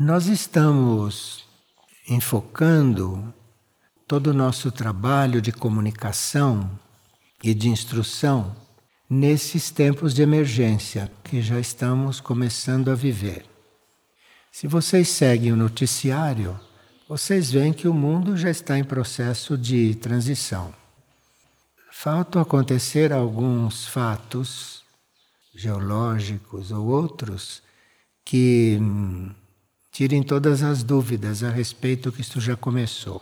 Nós estamos enfocando todo o nosso trabalho de comunicação e de instrução nesses tempos de emergência que já estamos começando a viver. Se vocês seguem o noticiário, vocês veem que o mundo já está em processo de transição. Faltam acontecer alguns fatos geológicos ou outros que hum, tirem todas as dúvidas a respeito que isto já começou.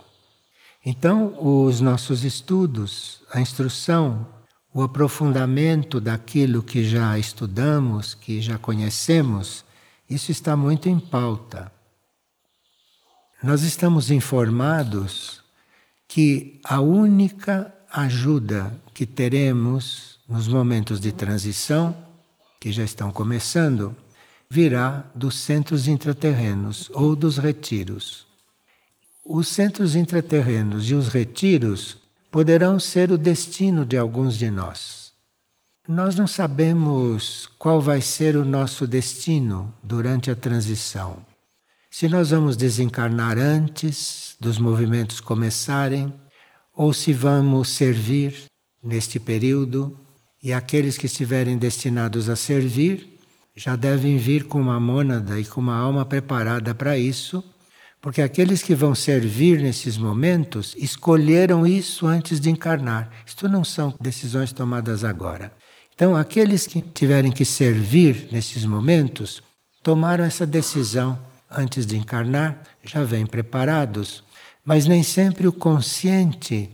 Então, os nossos estudos, a instrução, o aprofundamento daquilo que já estudamos, que já conhecemos, isso está muito em pauta. Nós estamos informados que a única ajuda que teremos nos momentos de transição, que já estão começando, virá dos centros intraterrenos ou dos retiros. Os centros intraterrenos e os retiros poderão ser o destino de alguns de nós. Nós não sabemos qual vai ser o nosso destino durante a transição. Se nós vamos desencarnar antes dos movimentos começarem, ou se vamos servir neste período, e aqueles que estiverem destinados a servir já devem vir com uma mônada e com uma alma preparada para isso, porque aqueles que vão servir nesses momentos escolheram isso antes de encarnar. Isto não são decisões tomadas agora. Então, aqueles que tiverem que servir nesses momentos tomaram essa decisão antes de encarnar, já vêm preparados, mas nem sempre o consciente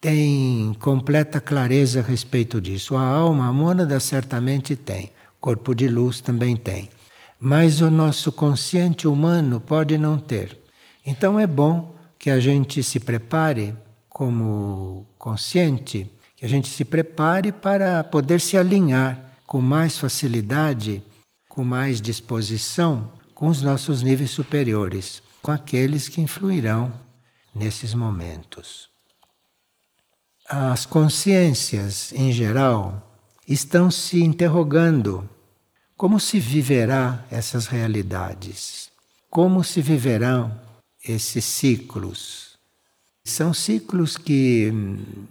tem completa clareza a respeito disso. A alma, a mônada certamente tem, corpo de luz também tem. Mas o nosso consciente humano pode não ter. Então é bom que a gente se prepare como consciente, que a gente se prepare para poder se alinhar com mais facilidade, com mais disposição com os nossos níveis superiores, com aqueles que influirão nesses momentos. As consciências, em geral, estão se interrogando como se viverá essas realidades, como se viverão esses ciclos. São ciclos que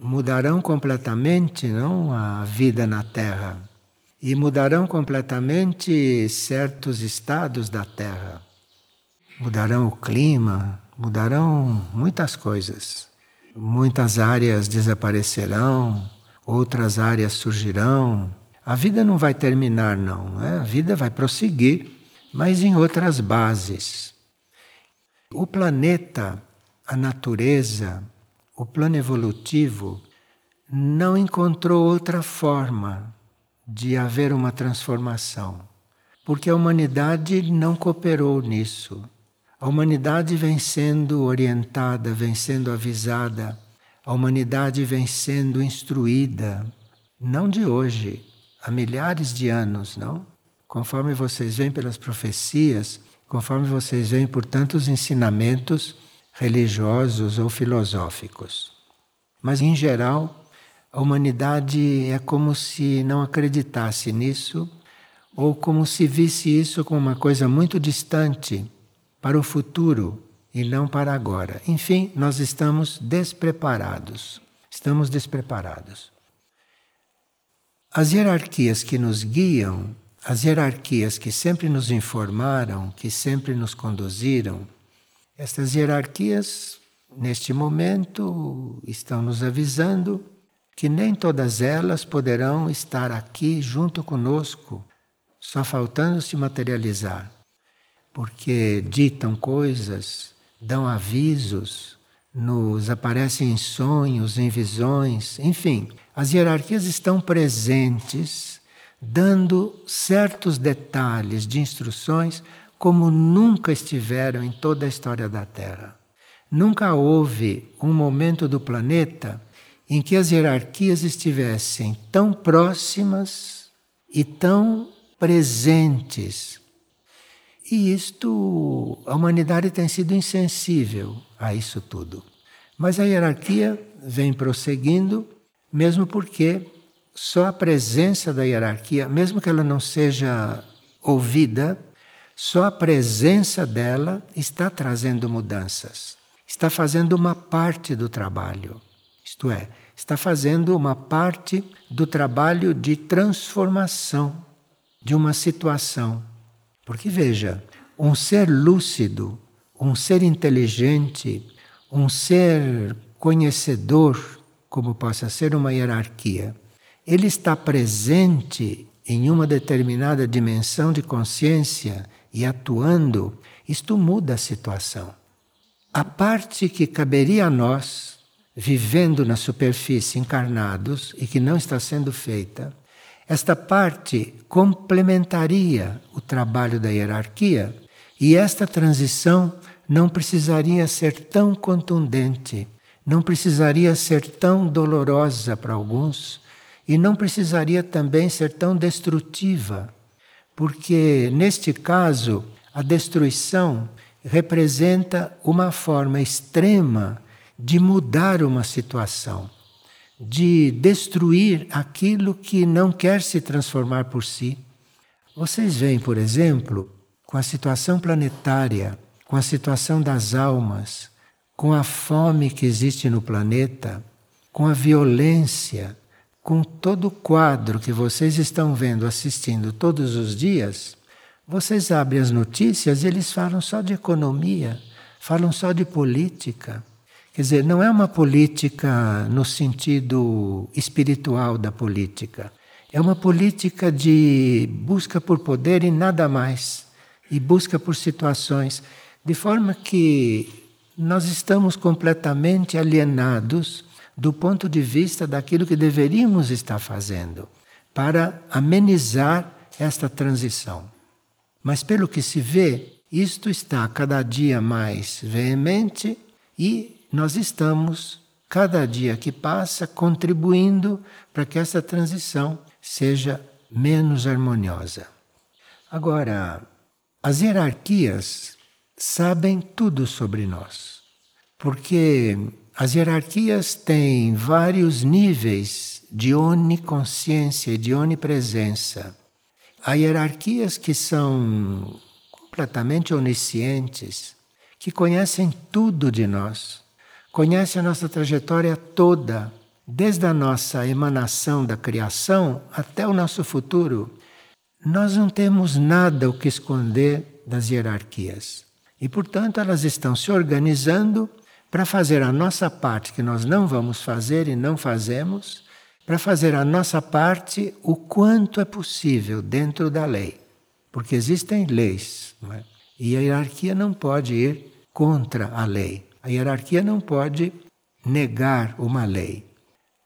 mudarão completamente não a vida na Terra e mudarão completamente certos estados da Terra. Mudarão o clima, mudarão muitas coisas. Muitas áreas desaparecerão, outras áreas surgirão. A vida não vai terminar, não. Né? A vida vai prosseguir, mas em outras bases. O planeta, a natureza, o plano evolutivo não encontrou outra forma de haver uma transformação, porque a humanidade não cooperou nisso. A humanidade vem sendo orientada, vem sendo avisada, a humanidade vem sendo instruída, não de hoje, há milhares de anos, não? Conforme vocês veem pelas profecias, conforme vocês veem por tantos ensinamentos religiosos ou filosóficos. Mas, em geral, a humanidade é como se não acreditasse nisso, ou como se visse isso como uma coisa muito distante para o futuro e não para agora. Enfim, nós estamos despreparados. Estamos despreparados. As hierarquias que nos guiam, as hierarquias que sempre nos informaram, que sempre nos conduziram, estas hierarquias, neste momento, estão nos avisando que nem todas elas poderão estar aqui junto conosco, só faltando se materializar porque ditam coisas, dão avisos, nos aparecem em sonhos, em visões, enfim, as hierarquias estão presentes, dando certos detalhes de instruções como nunca estiveram em toda a história da Terra. Nunca houve um momento do planeta em que as hierarquias estivessem tão próximas e tão presentes e isto, a humanidade tem sido insensível a isso tudo. Mas a hierarquia vem prosseguindo, mesmo porque só a presença da hierarquia, mesmo que ela não seja ouvida, Só a presença dela está trazendo mudanças. Está fazendo uma parte do trabalho. Isto é, está fazendo uma parte do trabalho de transformação de uma situação. Porque veja, um ser lúcido, um ser inteligente, um ser conhecedor, como possa ser uma hierarquia, ele está presente em uma determinada dimensão de consciência e atuando, isto muda a situação. A parte que caberia a nós, vivendo na superfície, encarnados, e que não está sendo feita, esta parte complementaria o trabalho da hierarquia e esta transição não precisaria ser tão contundente, não precisaria ser tão dolorosa para alguns e não precisaria também ser tão destrutiva, porque neste caso a destruição representa uma forma extrema de mudar uma situação, de destruir aquilo que não quer se transformar por si. Vocês veem, por exemplo, com a situação planetária, com a situação das almas, com a fome que existe no planeta, com a violência, com todo o quadro que vocês estão vendo, assistindo todos os dias, vocês abrem as notícias e eles falam só de economia, falam só de política. Quer dizer, não é uma política no sentido espiritual da política. É uma política de busca por poder e nada mais. E busca por situações. De forma que nós estamos completamente alienados do ponto de vista daquilo que deveríamos estar fazendo para amenizar esta transição. Mas pelo que se vê, isto está cada dia mais veemente e nós estamos, cada dia que passa, contribuindo para que essa transição seja menos harmoniosa. Agora, as hierarquias sabem tudo sobre nós, porque as hierarquias têm vários níveis de oniconsciência e de onipresença. Há hierarquias que são completamente oniscientes, que conhecem tudo de nós, conhecem a nossa trajetória toda, desde a nossa emanação da criação até o nosso futuro. Nós não temos nada o que esconder das hierarquias. E, portanto, elas estão se organizando para fazer a nossa parte, que nós não vamos fazer e não fazemos, para fazer a nossa parte o quanto é possível dentro da lei. Porque existem leis, é? e a hierarquia não pode ir contra a lei. A hierarquia não pode negar uma lei.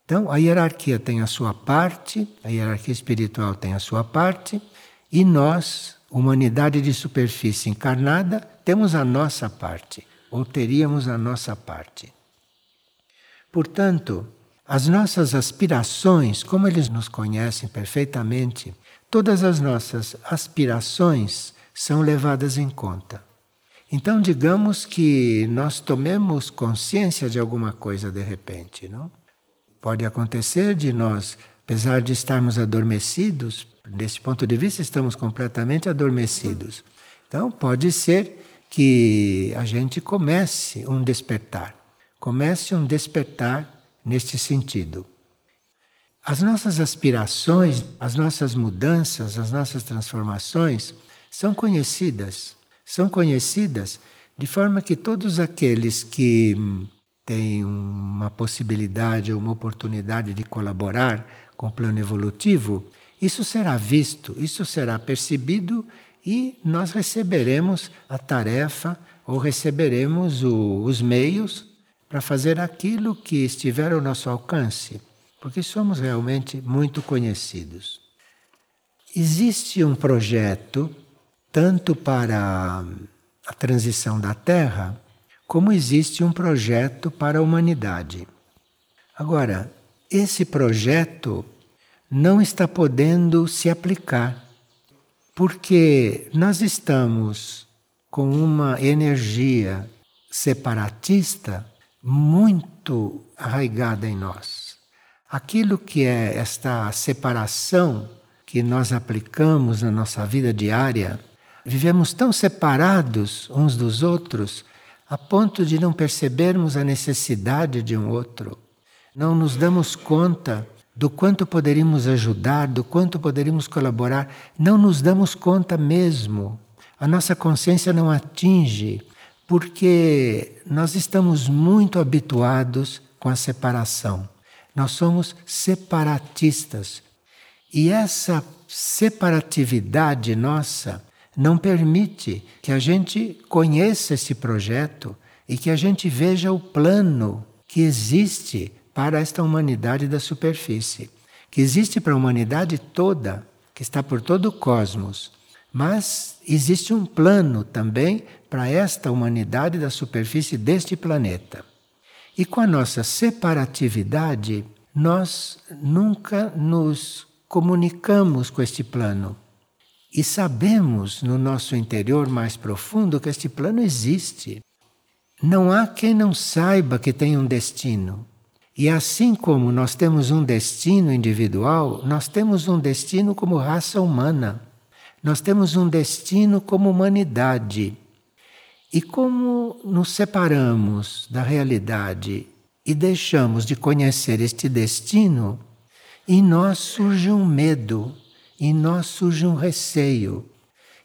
Então, a hierarquia tem a sua parte, a hierarquia espiritual tem a sua parte, e nós, humanidade de superfície encarnada, temos a nossa parte ou teríamos a nossa parte. Portanto, as nossas aspirações, como eles nos conhecem perfeitamente, todas as nossas aspirações são levadas em conta. Então, digamos que nós tomemos consciência de alguma coisa de repente, não? Pode acontecer de nós, apesar de estarmos adormecidos, desse ponto de vista, estamos completamente adormecidos. Então, pode ser que a gente comece um despertar. Comece um despertar neste sentido. As nossas aspirações, as nossas mudanças, as nossas transformações são conhecidas. São conhecidas de forma que todos aqueles que têm uma possibilidade ou uma oportunidade de colaborar com o plano evolutivo, isso será visto, isso será percebido e nós receberemos a tarefa ou receberemos o, os meios para fazer aquilo que estiver ao nosso alcance, porque somos realmente muito conhecidos. Existe um projeto tanto para a transição da Terra, como existe um projeto para a humanidade. Agora, esse projeto não está podendo se aplicar porque nós estamos com uma energia separatista muito arraigada em nós. Aquilo que é esta separação que nós aplicamos na nossa vida diária, vivemos tão separados uns dos outros a ponto de não percebermos a necessidade de um outro. Não nos damos conta do quanto poderíamos ajudar, do quanto poderíamos colaborar. Não nos damos conta mesmo. A nossa consciência não atinge, porque nós estamos muito habituados com a separação. Nós somos separatistas. E essa separatividade nossa não permite que a gente conheça esse projeto e que a gente veja o plano que existe para esta humanidade da superfície, que existe para a humanidade toda, que está por todo o cosmos. Mas existe um plano também para esta humanidade da superfície deste planeta. E com a nossa separatividade, nós nunca nos comunicamos com este plano. E sabemos no nosso interior mais profundo que este plano existe. Não há quem não saiba que tem um destino. E assim como nós temos um destino individual, nós temos um destino como raça humana. Nós temos um destino como humanidade. E como nos separamos da realidade e deixamos de conhecer este destino, em nós surge um medo em nós surge um receio,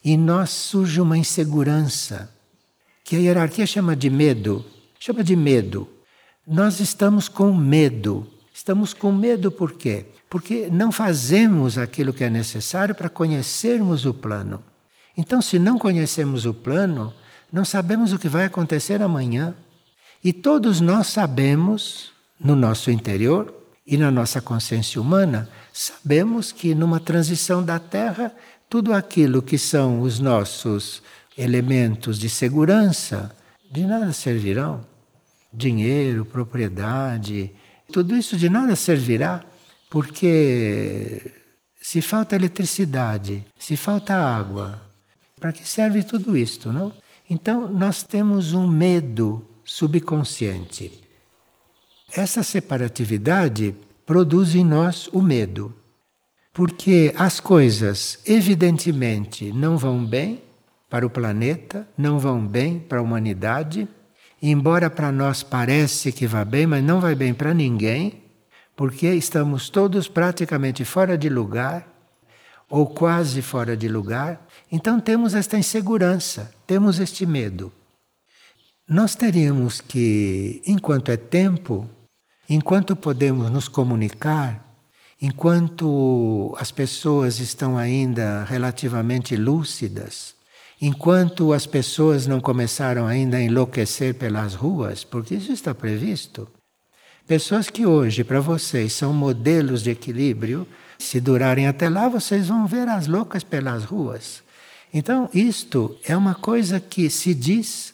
em nós surge uma insegurança, que a hierarquia chama de medo. Chama de medo. Nós estamos com medo. Estamos com medo por quê? Porque não fazemos aquilo que é necessário para conhecermos o plano. Então, se não conhecemos o plano, não sabemos o que vai acontecer amanhã. E todos nós sabemos, no nosso interior e na nossa consciência humana, sabemos que numa transição da Terra, tudo aquilo que são os nossos elementos de segurança, de nada servirão. Dinheiro, propriedade, tudo isso de nada servirá, porque se falta eletricidade, se falta água, para que serve tudo isto, não? Então nós temos um medo subconsciente. Essa separatividade produz em nós o medo. Porque as coisas, evidentemente, não vão bem para o planeta, não vão bem para a humanidade, embora para nós parece que vá bem, mas não vai bem para ninguém, porque estamos todos praticamente fora de lugar, ou quase fora de lugar. Então temos esta insegurança, temos este medo. Nós teríamos que, enquanto é tempo, Enquanto podemos nos comunicar, enquanto as pessoas estão ainda relativamente lúcidas, enquanto as pessoas não começaram ainda a enlouquecer pelas ruas, porque isso está previsto. Pessoas que hoje, para vocês, são modelos de equilíbrio, se durarem até lá, vocês vão ver as loucas pelas ruas. Então, isto é uma coisa que se diz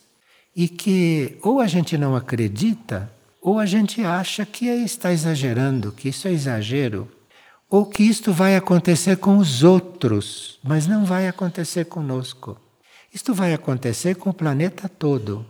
e que ou a gente não acredita, ou a gente acha que está exagerando, que isso é exagero, ou que isto vai acontecer com os outros, mas não vai acontecer conosco. Isto vai acontecer com o planeta todo.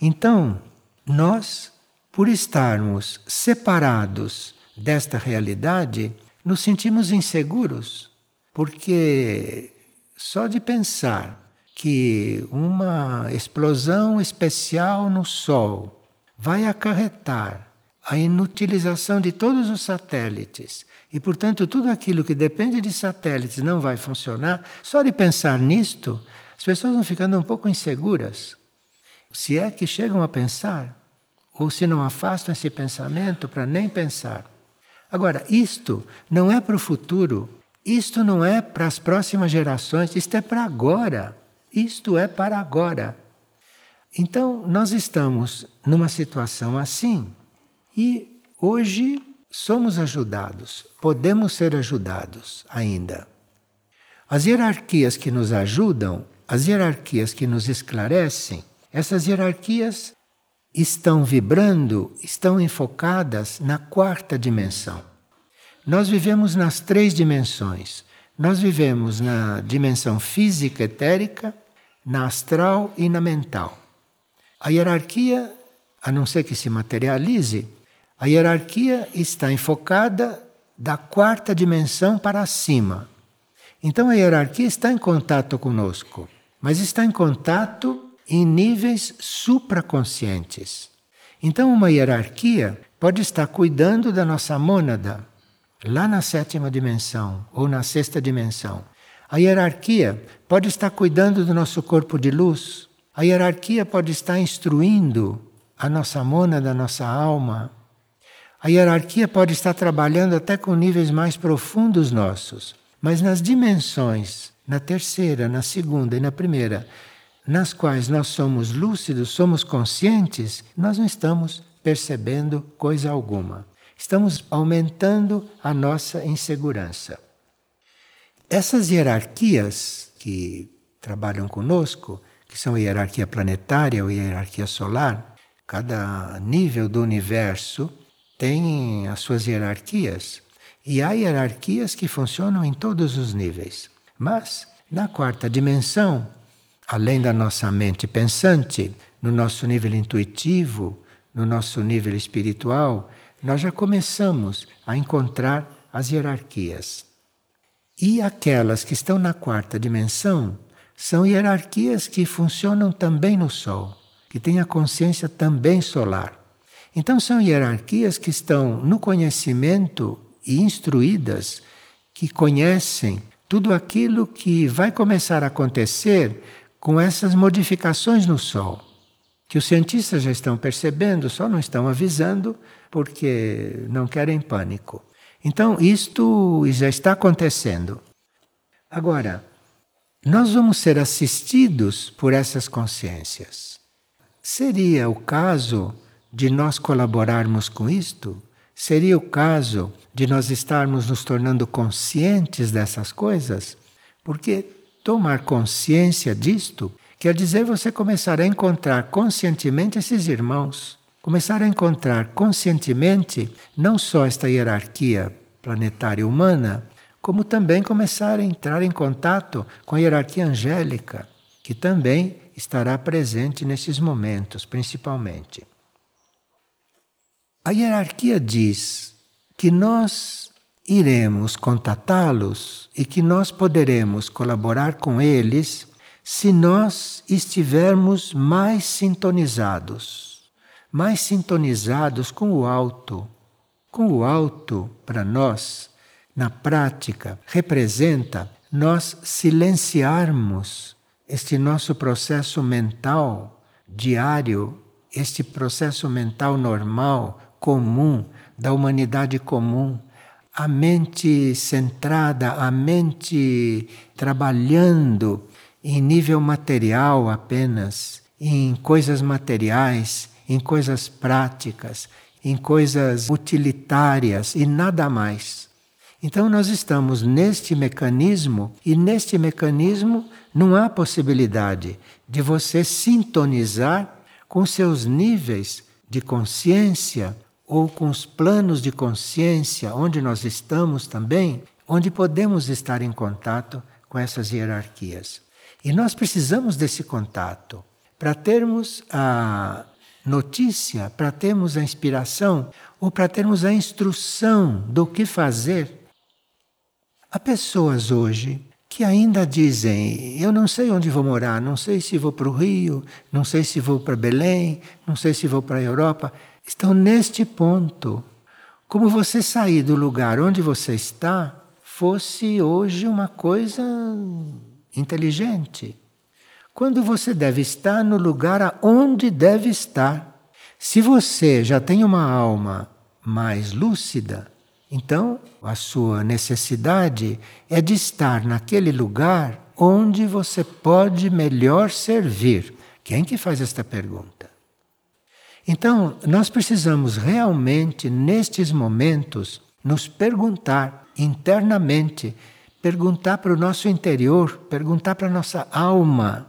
Então, nós, por estarmos separados desta realidade, nos sentimos inseguros, porque só de pensar que uma explosão especial no Sol vai acarretar a inutilização de todos os satélites e, portanto, tudo aquilo que depende de satélites não vai funcionar, só de pensar nisto, as pessoas vão ficando um pouco inseguras. Se é que chegam a pensar, ou se não afastam esse pensamento para nem pensar. Agora, isto não é para o futuro, isto não é para as próximas gerações, isto é para agora. Isto é para agora. Então, nós estamos numa situação assim e hoje somos ajudados, podemos ser ajudados ainda. As hierarquias que nos ajudam, as hierarquias que nos esclarecem, essas hierarquias estão vibrando, estão enfocadas na quarta dimensão. Nós vivemos nas três dimensões. Nós vivemos na dimensão física, etérica, na astral e na mental. A hierarquia, a não ser que se materialize, a hierarquia está enfocada da quarta dimensão para cima. Então a hierarquia está em contato conosco, mas está em contato em níveis supraconscientes. Então uma hierarquia pode estar cuidando da nossa mônada, lá na sétima dimensão ou na sexta dimensão. A hierarquia pode estar cuidando do nosso corpo de luz. A hierarquia pode estar instruindo a nossa mônada, a nossa alma. A hierarquia pode estar trabalhando até com níveis mais profundos nossos, mas nas dimensões, na terceira, na segunda e na primeira, nas quais nós somos lúcidos, somos conscientes, nós não estamos percebendo coisa alguma. Estamos aumentando a nossa insegurança. Essas hierarquias que trabalham conosco, que são hierarquia planetária ou hierarquia solar, cada nível do universo tem as suas hierarquias. E há hierarquias que funcionam em todos os níveis. Mas, na quarta dimensão, além da nossa mente pensante, no nosso nível intuitivo, no nosso nível espiritual, nós já começamos a encontrar as hierarquias. E aquelas que estão na quarta dimensão são hierarquias que funcionam também no Sol, que têm a consciência também solar. Então, são hierarquias que estão no conhecimento e instruídas, que conhecem tudo aquilo que vai começar a acontecer com essas modificações no Sol, que os cientistas já estão percebendo, só não estão avisando porque não querem pânico. Então, isto já está acontecendo. Agora, nós vamos ser assistidos por essas consciências. Seria o caso de nós colaborarmos com isto? Seria o caso de nós estarmos nos tornando conscientes dessas coisas? Porque Tomar consciência disto quer dizer você começar a encontrar conscientemente esses irmãos, começar a encontrar conscientemente não só esta hierarquia planetária humana, como também começar a entrar em contato com a hierarquia angélica, que também estará presente nesses momentos, principalmente. A hierarquia diz que nós iremos contatá-los e que nós poderemos colaborar com eles se nós estivermos mais sintonizados, mais sintonizados com o alto. Com o alto, para nós, na prática, representa nós silenciarmos este nosso processo mental diário, este processo mental normal, comum, da humanidade comum a mente centrada, a mente trabalhando em nível material apenas, em coisas materiais, em coisas práticas, em coisas utilitárias e nada mais. Então nós estamos neste mecanismo e neste mecanismo não há possibilidade de você sintonizar com seus níveis de consciência ou com os planos de consciência onde nós estamos também, onde podemos estar em contato com essas hierarquias. E nós precisamos desse contato para termos a notícia, para termos a inspiração ou para termos a instrução do que fazer. Há pessoas hoje que ainda dizem: Eu não sei onde vou morar, não sei se vou para o Rio, não sei se vou para Belém, não sei se vou para a Europa estão neste ponto. Como você sair do lugar onde você está fosse hoje uma coisa inteligente. Quando você deve estar no lugar aonde deve estar. Se você já tem uma alma mais lúcida, então a sua necessidade é de estar naquele lugar onde você pode melhor servir. Quem que faz esta pergunta? Então, nós precisamos realmente, nestes momentos, nos perguntar internamente, perguntar para o nosso interior, perguntar para a nossa alma.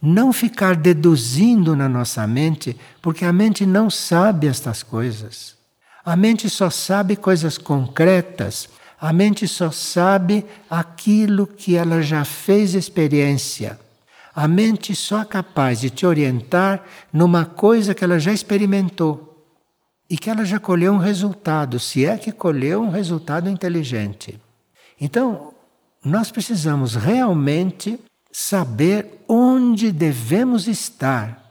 Não ficar deduzindo na nossa mente, porque a mente não sabe estas coisas. A mente só sabe coisas concretas, a mente só sabe aquilo que ela já fez experiência. A mente só é capaz de te orientar numa coisa que ela já experimentou e que ela já colheu um resultado, se é que colheu um resultado inteligente. Então, nós precisamos realmente saber onde devemos estar.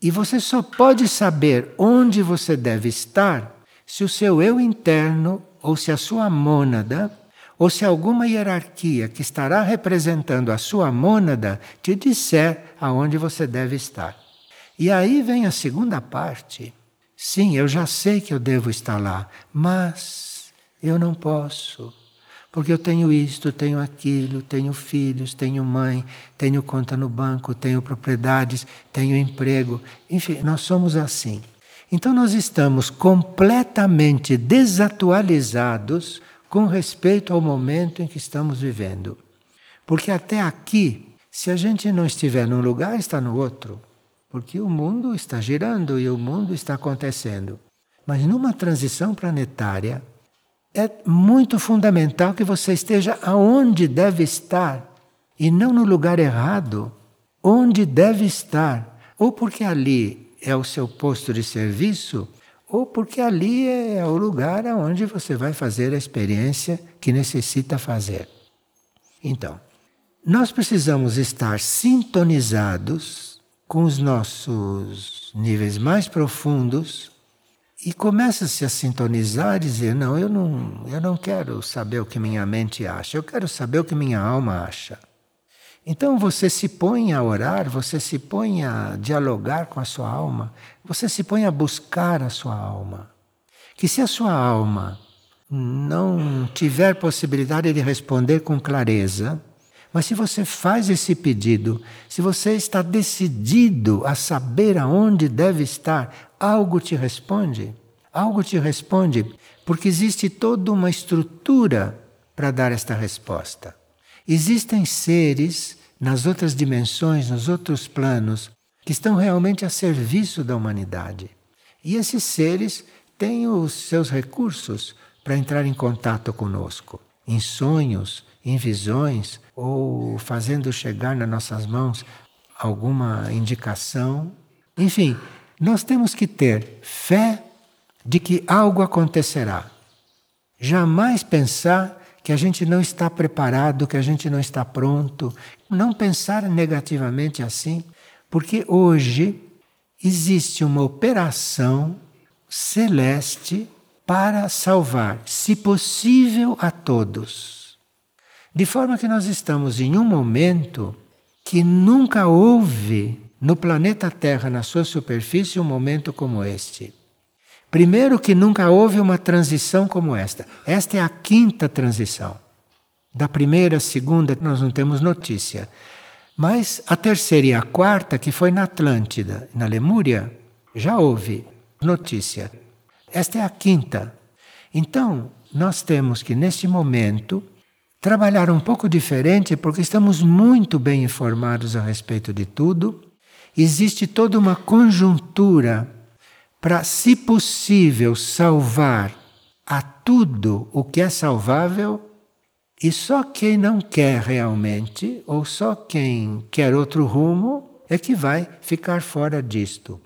E você só pode saber onde você deve estar se o seu eu interno ou se a sua mônada ou se alguma hierarquia que estará representando a sua mônada te disser aonde você deve estar. E aí vem a segunda parte. Sim, eu já sei que eu devo estar lá, mas eu não posso. Porque eu tenho isto, tenho aquilo, tenho filhos, tenho mãe, tenho conta no banco, tenho propriedades, tenho emprego. Enfim, nós somos assim. Então nós estamos completamente desatualizados com respeito ao momento em que estamos vivendo. Porque até aqui, se a gente não estiver num lugar, está no outro. Porque o mundo está girando e o mundo está acontecendo. Mas numa transição planetária, é muito fundamental que você esteja aonde deve estar e não no lugar errado. Onde deve estar. Ou porque ali é o seu posto de serviço, ou porque ali é o lugar onde você vai fazer a experiência que necessita fazer. Então, nós precisamos estar sintonizados com os nossos níveis mais profundos e começa-se a sintonizar e dizer: não, eu não, eu não quero saber o que minha mente acha, eu quero saber o que minha alma acha. Então você se põe a orar, você se põe a dialogar com a sua alma, você se põe a buscar a sua alma. Que se a sua alma não tiver possibilidade de responder com clareza, mas se você faz esse pedido, se você está decidido a saber aonde deve estar, algo te responde. Algo te responde, porque existe toda uma estrutura para dar esta resposta. Existem seres nas outras dimensões, nos outros planos, que estão realmente a serviço da humanidade. E esses seres têm os seus recursos para entrar em contato conosco, em sonhos, em visões, ou fazendo chegar nas nossas mãos alguma indicação. Enfim, nós temos que ter fé de que algo acontecerá. Jamais pensar que a gente não está preparado, que a gente não está pronto. Não pensar negativamente assim, porque hoje existe uma operação celeste para salvar, se possível, a todos. De forma que nós estamos em um momento que nunca houve no planeta Terra, na sua superfície, um momento como este. Primeiro, que nunca houve uma transição como esta. Esta é a quinta transição. Da primeira, segunda, nós não temos notícia. Mas a terceira e a quarta, que foi na Atlântida, na Lemúria, já houve notícia. Esta é a quinta. Então, nós temos que, neste momento, trabalhar um pouco diferente, porque estamos muito bem informados a respeito de tudo existe toda uma conjuntura para, se possível, salvar a tudo o que é salvável, e só quem não quer realmente, ou só quem quer outro rumo, é que vai ficar fora disto.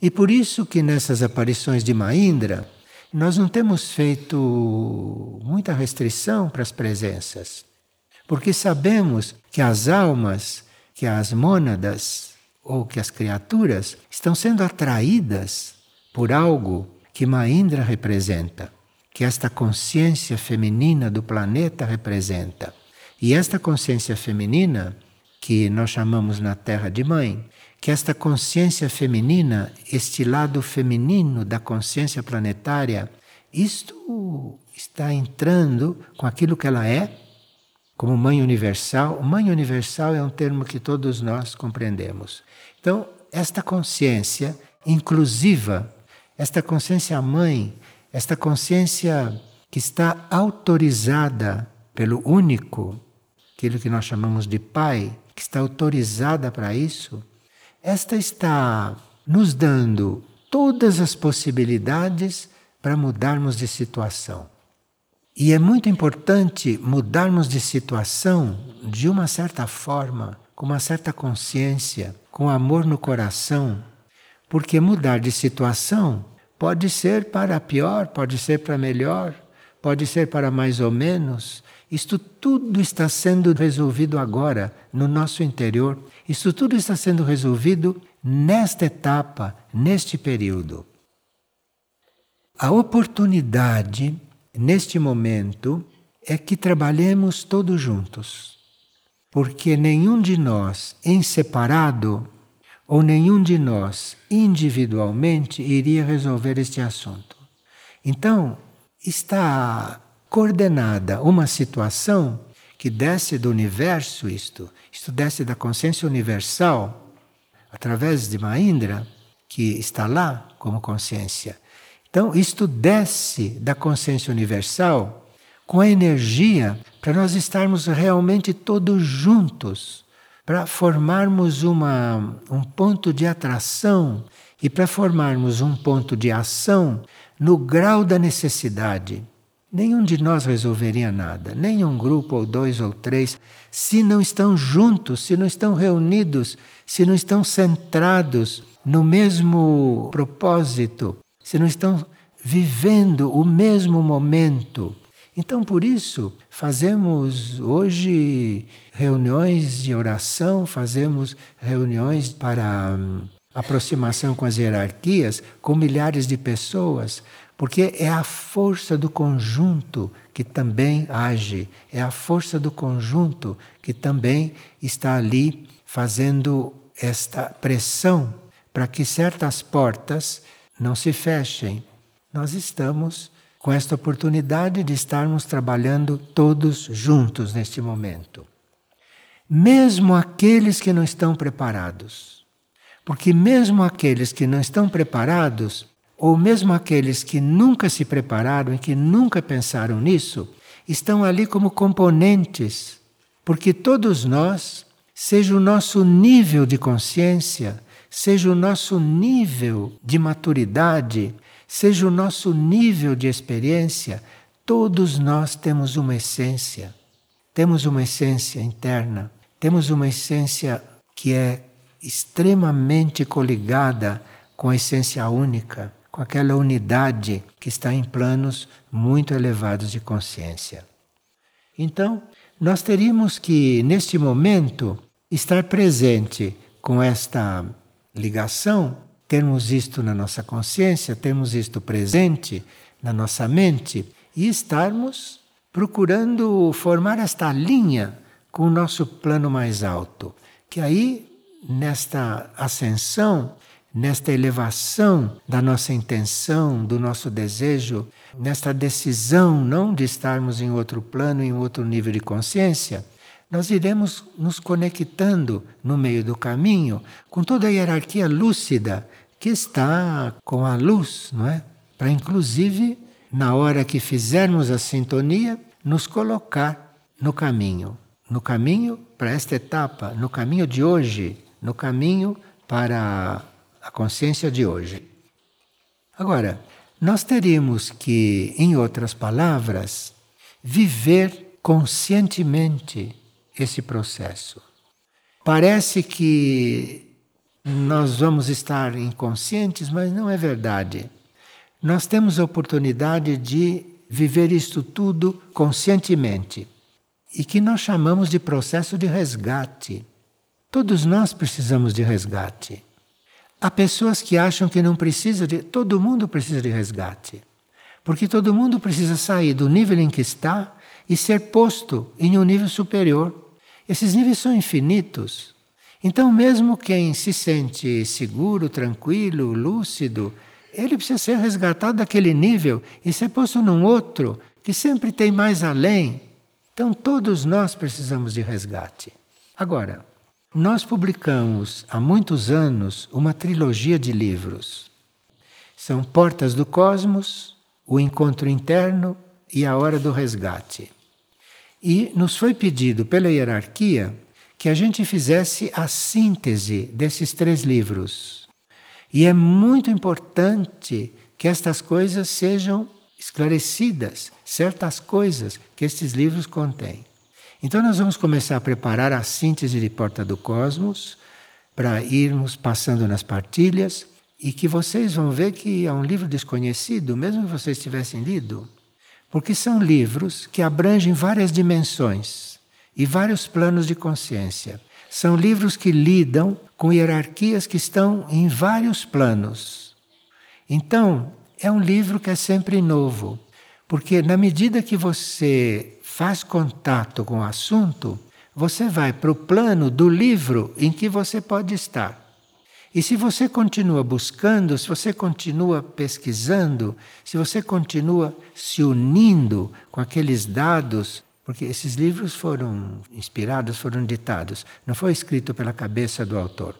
E por isso que nessas aparições de Maindra, nós não temos feito muita restrição para as presenças, porque sabemos que as almas que as mônadas ou que as criaturas estão sendo atraídas por algo que Maindra representa, que esta consciência feminina do planeta representa. E esta consciência feminina, que nós chamamos na Terra de Mãe, que esta consciência feminina, este lado feminino da consciência planetária, isto está entrando com aquilo que ela é como mãe universal. Mãe universal é um termo que todos nós compreendemos. Então, esta consciência inclusiva, esta consciência mãe, esta consciência que está autorizada pelo único, aquilo que nós chamamos de pai, que está autorizada para isso, esta está nos dando todas as possibilidades para mudarmos de situação. E é muito importante mudarmos de situação de uma certa forma, com uma certa consciência, com amor no coração, porque mudar de situação pode ser para pior, pode ser para melhor, pode ser para mais ou menos, Isto tudo está sendo resolvido agora, no nosso interior. Isto tudo está sendo resolvido nesta etapa, neste período. A oportunidade, neste momento, é que trabalhemos todos juntos. Porque nenhum de nós, em separado, ou nenhum de nós, individualmente, iria resolver este assunto. Então, está coordenada uma situação que desce do universo isto, isto desce da consciência universal, através de Mahindra, que está lá como consciência. Então, isto desce da consciência universal com a energia para nós estarmos realmente todos juntos, para formarmos uma, um ponto de atração e para formarmos um ponto de ação no grau da necessidade. Nenhum de nós resolveria nada, nem um grupo ou dois ou três, se não estão juntos, se não estão reunidos, se não estão centrados no mesmo propósito, se não estão vivendo o mesmo momento. Então, por isso, fazemos hoje reuniões de oração, fazemos reuniões para hum, aproximação com as hierarquias, com milhares de pessoas, porque é a força do conjunto que também age, é a força do conjunto que também está ali fazendo esta pressão para que certas portas não se fechem. Nós estamos com esta oportunidade de estarmos trabalhando todos juntos neste momento. Mesmo aqueles que não estão preparados. Porque, mesmo aqueles que não estão preparados, ou mesmo aqueles que nunca se prepararam e que nunca pensaram nisso, estão ali como componentes, porque todos nós, seja o nosso nível de consciência, seja o nosso nível de maturidade, seja o nosso nível de experiência, todos nós temos uma essência. Temos uma essência interna, temos uma essência que é extremamente coligada com a essência única com aquela unidade que está em planos muito elevados de consciência. Então, nós teríamos que, neste momento, estar presente com esta ligação, termos isto na nossa consciência, termos isto presente na nossa mente e estarmos procurando formar esta linha com o nosso plano mais alto. Que aí, nesta ascensão, nesta elevação da nossa intenção, do nosso desejo, nesta decisão não de estarmos em outro plano, em outro nível de consciência, nós iremos nos conectando no meio do caminho com toda a hierarquia lúcida que está com a luz, não é? Para inclusive na hora que fizermos a sintonia, nos colocar no caminho, no caminho para esta etapa, no caminho de hoje, no caminho para a consciência de hoje. Agora, nós teríamos que, em outras palavras, viver conscientemente esse processo. Parece que nós vamos estar inconscientes, mas não é verdade. Nós temos a oportunidade de viver isto tudo conscientemente e que nós chamamos de processo de resgate. Todos nós precisamos de resgate. Há pessoas que acham que não precisa de. Todo mundo precisa de resgate. Porque todo mundo precisa sair do nível em que está e ser posto em um nível superior. Esses níveis são infinitos. Então, mesmo quem se sente seguro, tranquilo, lúcido, ele precisa ser resgatado daquele nível e ser posto num outro que sempre tem mais além. Então, todos nós precisamos de resgate. Agora, nós publicamos há muitos anos uma trilogia de livros. São Portas do Cosmos, O Encontro Interno e A Hora do Resgate. E nos foi pedido pela hierarquia que a gente fizesse a síntese desses três livros. E é muito importante que estas coisas sejam esclarecidas, certas coisas que estes livros contêm. Então, nós vamos começar a preparar a síntese de Porta do Cosmos para irmos passando nas partilhas e que vocês vão ver que é um livro desconhecido, mesmo que vocês tivessem lido. Porque são livros que abrangem várias dimensões e vários planos de consciência. São livros que lidam com hierarquias que estão em vários planos. Então, é um livro que é sempre novo, porque na medida que você faz contato com o assunto, você vai para o plano do livro em que você pode estar. E se você continua buscando, se você continua pesquisando, se você continua se unindo com aqueles dados, porque esses livros foram inspirados, foram ditados, não foi escrito pela cabeça do autor.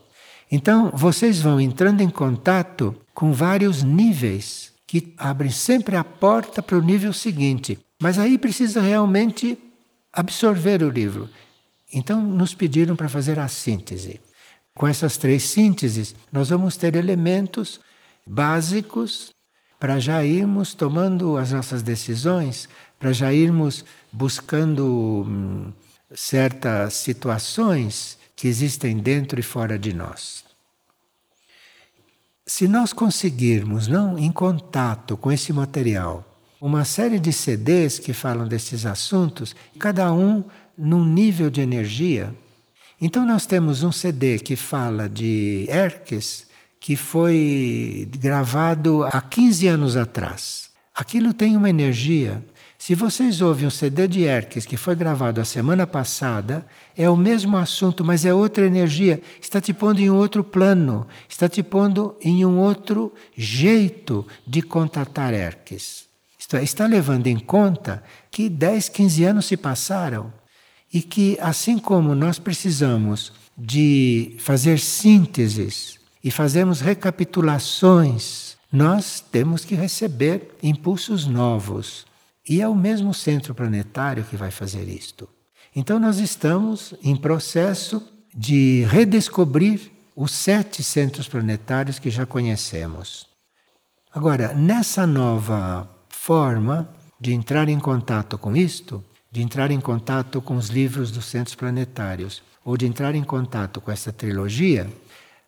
Então, vocês vão entrando em contato com vários níveis que abrem sempre a porta para o nível seguinte. Mas aí precisa realmente absorver o livro. Então, nos pediram para fazer a síntese. Com essas três sínteses, nós vamos ter elementos básicos para já irmos tomando as nossas decisões, para já irmos buscando hum, certas situações que existem dentro e fora de nós. Se nós conseguirmos, não em contato com esse material, uma série de CDs que falam desses assuntos, cada um num nível de energia, então nós temos um CD que fala de Erques, que foi gravado há 15 anos atrás. Aquilo tem uma energia. Se vocês ouvem um CD de Erques que foi gravado a semana passada, é o mesmo assunto, mas é outra energia. Está te pondo em outro plano, está te pondo em um outro jeito de contatar Erques. É, está levando em conta que 10, 15 anos se passaram e que, assim como nós precisamos de fazer sínteses e fazermos recapitulações, nós temos que receber impulsos novos. E é o mesmo centro planetário que vai fazer isto. Então, nós estamos em processo de redescobrir os sete centros planetários que já conhecemos. Agora, nessa nova forma de entrar em contato com isto, de entrar em contato com os livros dos centros planetários ou de entrar em contato com essa trilogia,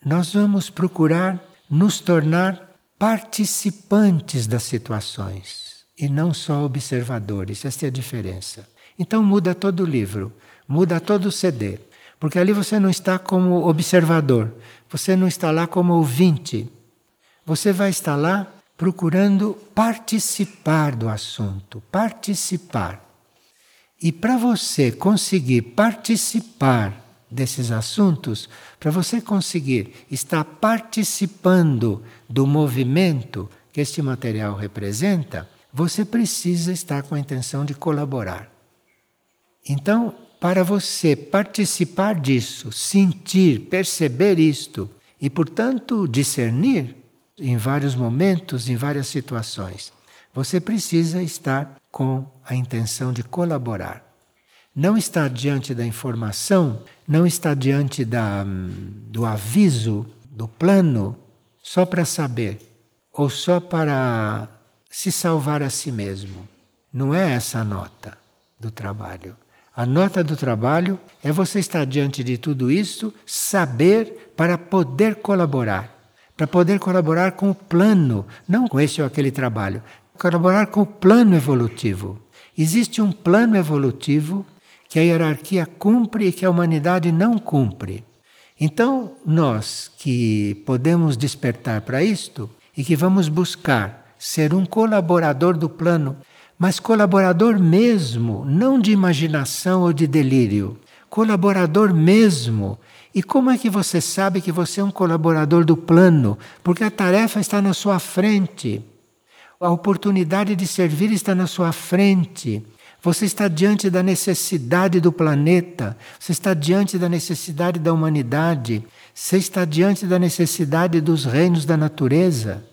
nós vamos procurar nos tornar participantes das situações e não só observadores. Esta é a diferença. Então muda todo o livro, muda todo o CD, porque ali você não está como observador, você não está lá como ouvinte. Você vai estar lá procurando participar do assunto, participar. E para você conseguir participar desses assuntos, para você conseguir estar participando do movimento que este material representa, você precisa estar com a intenção de colaborar. Então, para você participar disso, sentir, perceber isto e, portanto, discernir em vários momentos, em várias situações, você precisa estar com a intenção de colaborar. Não está diante da informação, não está diante da, do aviso, do plano, só para saber, ou só para se salvar a si mesmo. Não é essa a nota do trabalho. A nota do trabalho é você estar diante de tudo isso, saber para poder colaborar. Para poder colaborar com o plano, não com esse ou aquele trabalho, colaborar com o plano evolutivo. Existe um plano evolutivo que a hierarquia cumpre e que a humanidade não cumpre. Então, nós que podemos despertar para isto e que vamos buscar ser um colaborador do plano, mas colaborador mesmo, não de imaginação ou de delírio, colaborador mesmo. E como é que você sabe que você é um colaborador do plano? Porque a tarefa está na sua frente. A oportunidade de servir está na sua frente. Você está diante da necessidade do planeta, você está diante da necessidade da humanidade, você está diante da necessidade dos reinos da natureza,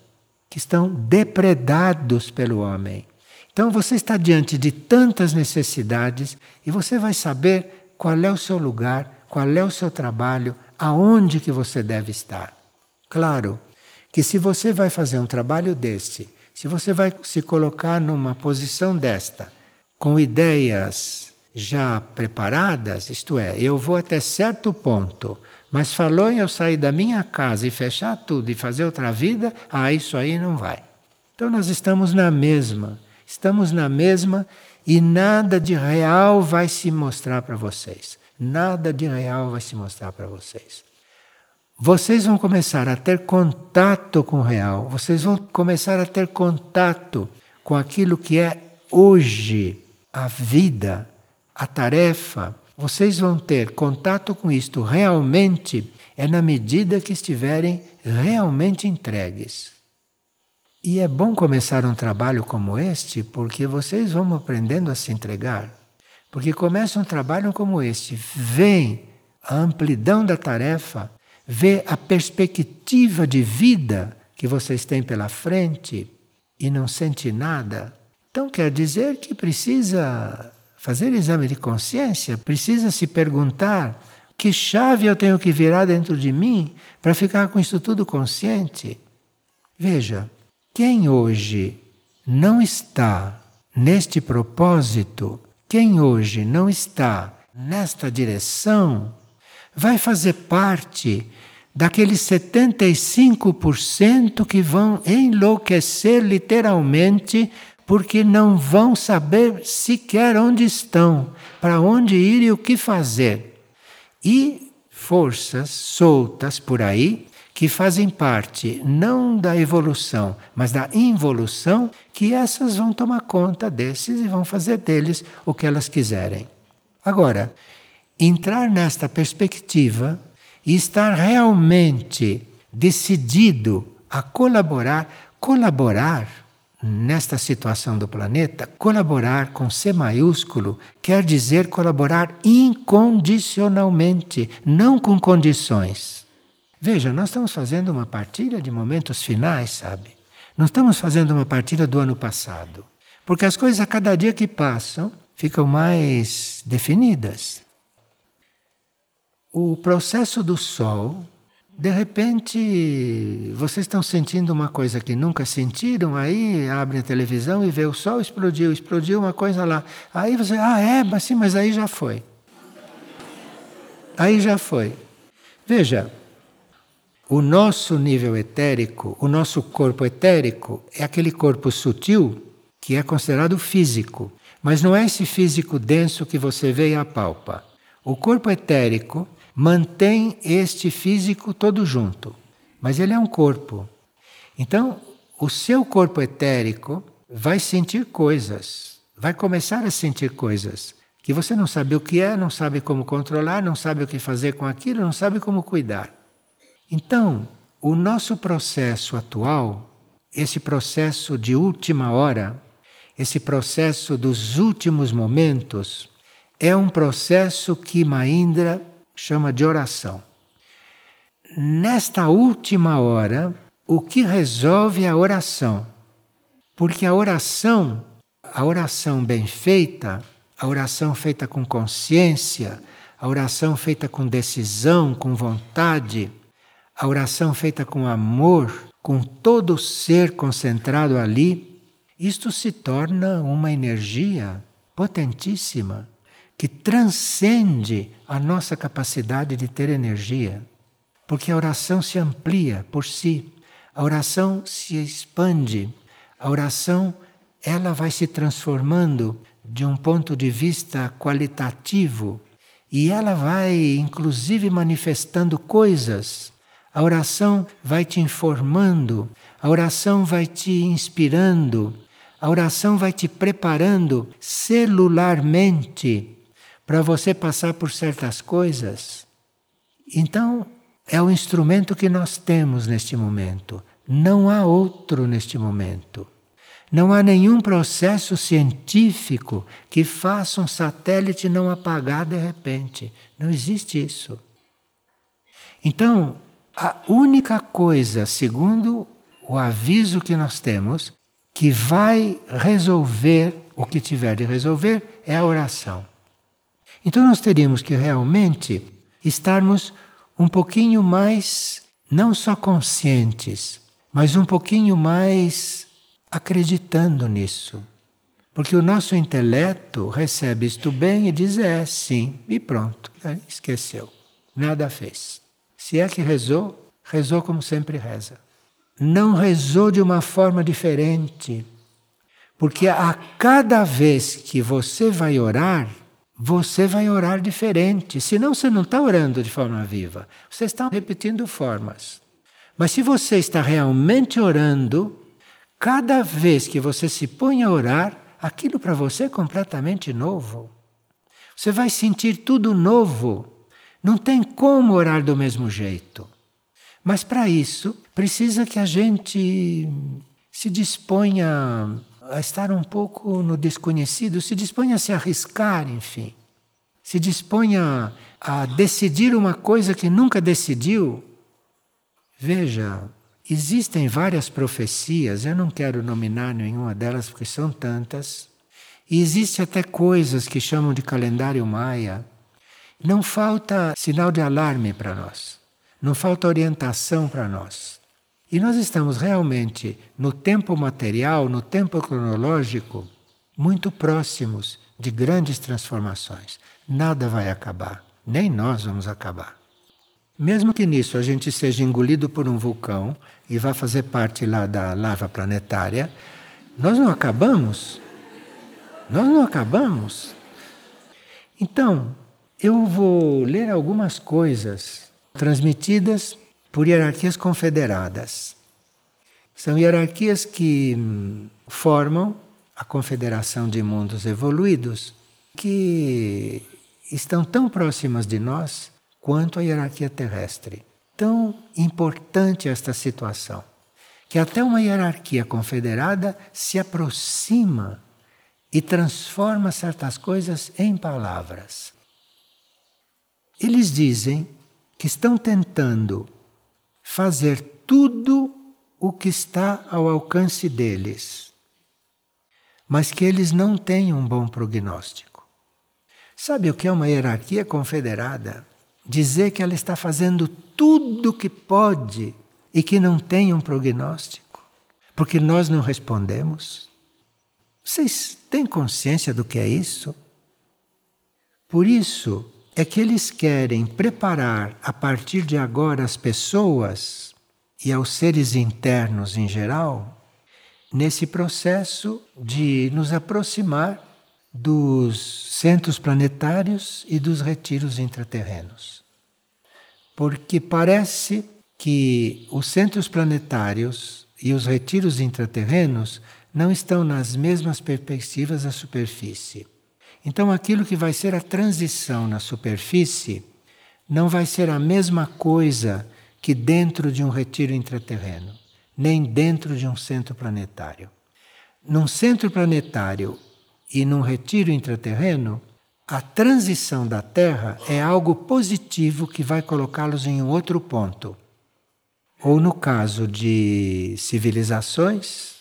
que estão depredados pelo homem. Então você está diante de tantas necessidades e você vai saber qual é o seu lugar, qual é o seu trabalho, aonde que você deve estar. Claro que se você vai fazer um trabalho deste se você vai se colocar numa posição desta, com ideias já preparadas, isto é, eu vou até certo ponto, mas falou em eu sair da minha casa e fechar tudo e fazer outra vida, ah, isso aí não vai. Então nós estamos na mesma, Estamos na mesma e nada de real vai se mostrar para vocês. Nada de real vai se mostrar para vocês. Vocês vão começar a ter contato com o real, vocês vão começar a ter contato com aquilo que é hoje a vida, a tarefa. Vocês vão ter contato com isto realmente é na medida que estiverem realmente entregues. E é bom começar um trabalho como este, porque vocês vão aprendendo a se entregar. Porque começa um trabalho como este, vem a amplidão da tarefa, vê a perspectiva de vida que vocês têm pela frente e não sente nada. Então quer dizer que precisa fazer exame de consciência, precisa se perguntar que chave eu tenho que virar dentro de mim para ficar com isso tudo consciente? Veja, quem hoje não está neste propósito, quem hoje não está nesta direção, vai fazer parte daqueles 75% que vão enlouquecer literalmente porque não vão saber sequer onde estão, para onde ir e o que fazer e forças soltas por aí que fazem parte não da evolução, mas da involução, que essas vão tomar conta desses e vão fazer deles o que elas quiserem. Agora, entrar nesta perspectiva e estar realmente decidido a colaborar, colaborar nesta situação do planeta, colaborar com C maiúsculo quer dizer colaborar incondicionalmente, não com condições. Veja, nós estamos fazendo uma partilha de momentos finais, sabe? Não estamos fazendo uma partilha do ano passado. Porque as coisas a cada dia que passam ficam mais definidas. O processo do Sol de repente, vocês estão sentindo uma coisa que nunca sentiram, aí abrem a televisão e vê o sol explodiu, explodiu uma coisa lá. Aí você, ah, é, mas sim, mas aí já foi. Aí já foi. Veja, o nosso nível etérico, o nosso corpo etérico, é aquele corpo sutil que é considerado físico. Mas não é esse físico denso que você vê e apalpa. O corpo etérico mantém este físico todo junto, mas ele é um corpo. Então, o seu corpo etérico vai sentir coisas, vai começar a sentir coisas que você não sabe o que é, não sabe como controlar, não sabe o que fazer com aquilo, não sabe como cuidar. Então, o nosso processo atual, esse processo de última hora, esse processo dos últimos momentos, é um processo que Maindra chama de oração. Nesta última hora, o que resolve a oração. Porque a oração, a oração bem feita, a oração feita com consciência, a oração feita com decisão, com vontade, a oração feita com amor, com todo o ser concentrado ali, isto se torna uma energia potentíssima que transcende a nossa capacidade de ter energia. Porque a oração se amplia por si, a oração se expande, a oração ela vai se transformando de um ponto de vista qualitativo e ela vai inclusive manifestando coisas. A oração vai te informando, a oração vai te inspirando, a oração vai te preparando celularmente para você passar por certas coisas. Então, é o instrumento que nós temos neste momento. Não há outro neste momento. Não há nenhum processo científico que faça um satélite não apagar de repente. Não existe isso. Então, a única coisa, segundo o aviso que nós temos, que vai resolver o que tiver de resolver é a oração. Então nós teríamos que realmente estarmos um pouquinho mais, não só conscientes, mas um pouquinho mais acreditando nisso. Porque o nosso intelecto recebe isto bem e diz é, sim, e pronto, esqueceu, nada fez. Se é que rezou, rezou como sempre reza. Não rezou de uma forma diferente, Porque a cada vez que você vai orar, você vai orar diferente. Senão você não está orando de forma viva. Você está repetindo formas. Mas se você está realmente orando, cada vez que você se põe a orar, aquilo para você é completamente novo. Você vai sentir tudo novo. Não tem como orar do mesmo jeito. Mas para isso, precisa que a gente se disponha a estar um pouco no desconhecido, se disponha a se arriscar, enfim. Se disponha a decidir uma coisa que nunca decidiu. Veja, existem várias profecias, eu não quero nominar nenhuma delas porque são tantas. E existe até coisas que chamam de calendário maia. Não falta sinal de alarme para nós. Não falta orientação para nós. E nós estamos realmente no tempo material, no tempo cronológico, muito próximos de grandes transformações. Nada vai acabar, nem nós vamos acabar. Mesmo que nisso a gente seja engolido por um vulcão e vá fazer parte lá da lava planetária, nós não acabamos. Nós não acabamos. Então, eu vou ler algumas coisas transmitidas por hierarquias confederadas. São hierarquias que hum, formam a confederação de mundos evoluídos que estão tão próximas de nós quanto a hierarquia terrestre. Tão importante esta situação que até uma hierarquia confederada se aproxima e transforma certas coisas em palavras. Eles dizem que estão tentando fazer tudo o que está ao alcance deles, mas que eles não têm um bom prognóstico. Sabe o que é uma hierarquia confederada? Dizer que ela está fazendo tudo o que pode e que não tem um prognóstico, porque nós não respondemos. Vocês têm consciência do que é isso? Por isso, é que eles querem preparar a partir de agora as pessoas e aos seres internos em geral nesse processo de nos aproximar dos centros planetários e dos retiros intraterrenos. Porque parece que os centros planetários e os retiros intraterrenos não estão nas mesmas perspectivas da superfície. Então, aquilo que vai ser a transição na superfície não vai ser a mesma coisa que dentro de um retiro intraterreno, nem dentro de um centro planetário. Num centro planetário e num retiro intraterreno, a transição da Terra é algo positivo que vai colocá-los em um outro ponto. Ou no caso de civilizações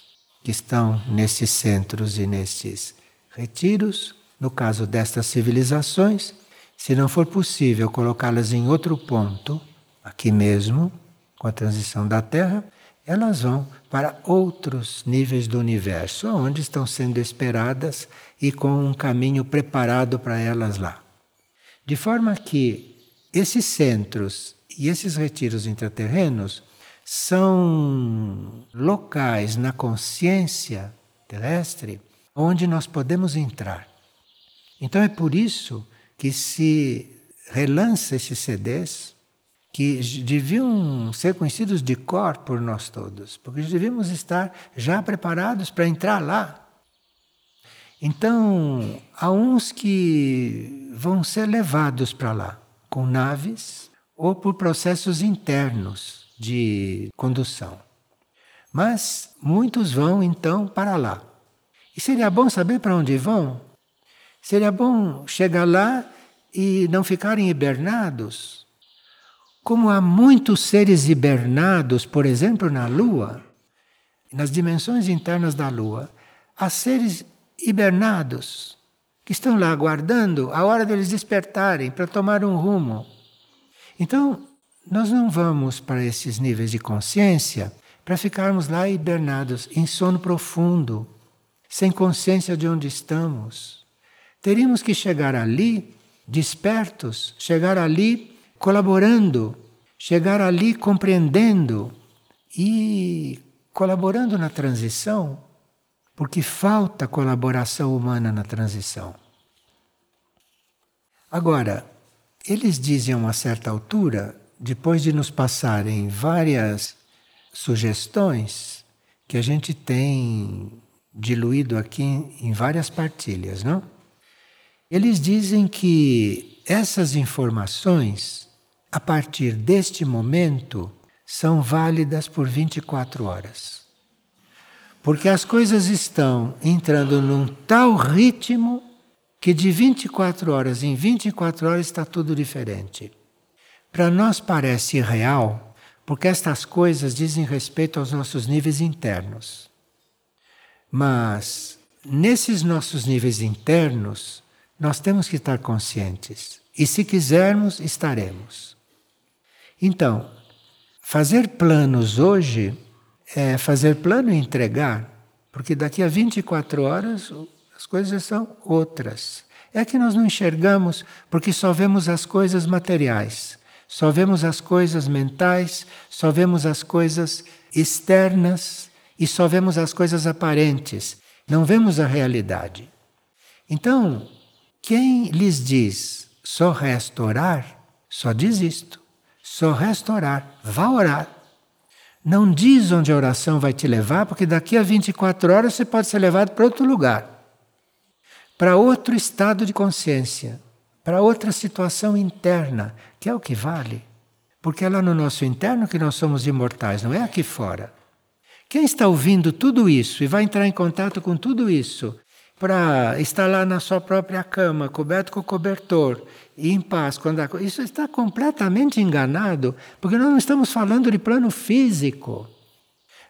que estão nesses centros e nesses retiros, no caso destas civilizações, se não for possível colocá-las em outro ponto, aqui mesmo, com a transição da Terra, elas vão para outros níveis do universo, onde estão sendo esperadas e com um caminho preparado para elas lá. De forma que esses centros e esses retiros intraterrenos são locais na consciência terrestre onde nós podemos entrar. Então é por isso que se relança esses CDs que deviam ser conhecidos de cor por nós todos, porque devíamos estar já preparados para entrar lá. Então, há uns que vão ser levados para lá com naves ou por processos internos de condução. Mas muitos vão então para lá. E seria bom saber para onde vão? Seria bom chegar lá e não ficarem hibernados. Como há muitos seres hibernados, por exemplo, na Lua, nas dimensões internas da Lua, há seres hibernados que estão lá aguardando a hora deles despertarem para tomar um rumo. Então, nós não vamos para esses níveis de consciência para ficarmos lá hibernados, em sono profundo, sem consciência de onde estamos. Teríamos que chegar ali despertos, chegar ali colaborando, chegar ali compreendendo e colaborando na transição porque falta colaboração humana na transição. Agora, eles dizem a uma certa altura, depois de nos passarem várias sugestões que a gente tem diluído aqui em várias partilhas, não? Eles dizem que essas informações, a partir deste momento, são válidas por 24 horas. Porque as coisas estão entrando num tal ritmo que de 24 horas em 24 horas está tudo diferente. Para nós parece irreal, porque estas coisas dizem respeito aos nossos níveis internos. Mas nesses nossos níveis internos, nós temos que estar conscientes. E se quisermos, estaremos. Então, fazer planos hoje é fazer plano e entregar, porque daqui a 24 horas as coisas são outras. É que nós não enxergamos porque só vemos as coisas materiais, só vemos as coisas mentais, só vemos as coisas externas e só vemos as coisas aparentes, não vemos a realidade. Então, quem lhes diz só resta orar, só diz isto: só resta orar, vá orar. Não diz onde a oração vai te levar, porque daqui a 24 horas você pode ser levado para outro lugar, para outro estado de consciência, para outra situação interna, que é o que vale. Porque é lá no nosso interno que nós somos imortais, não é aqui fora. Quem está ouvindo tudo isso e vai entrar em contato com tudo isso para estar lá na sua própria cama, coberto com cobertor, e em paz, quando a... isso está completamente enganado, porque nós não estamos falando de plano físico.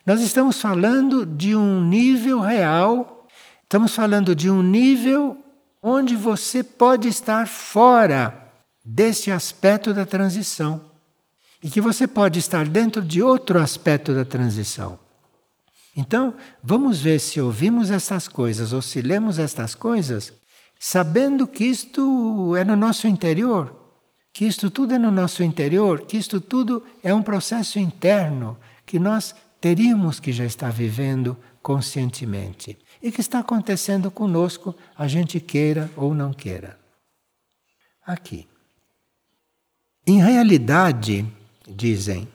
Nós estamos falando de um nível real, estamos falando de um nível onde você pode estar fora desse aspecto da transição. E que você pode estar dentro de outro aspecto da transição. Então, vamos ver se ouvimos essas coisas ou se lemos estas coisas, sabendo que isto é no nosso interior, que isto tudo é no nosso interior, que isto tudo é um processo interno que nós teríamos que já estar vivendo conscientemente e que está acontecendo conosco, a gente queira ou não queira. Aqui. Em realidade, dizem,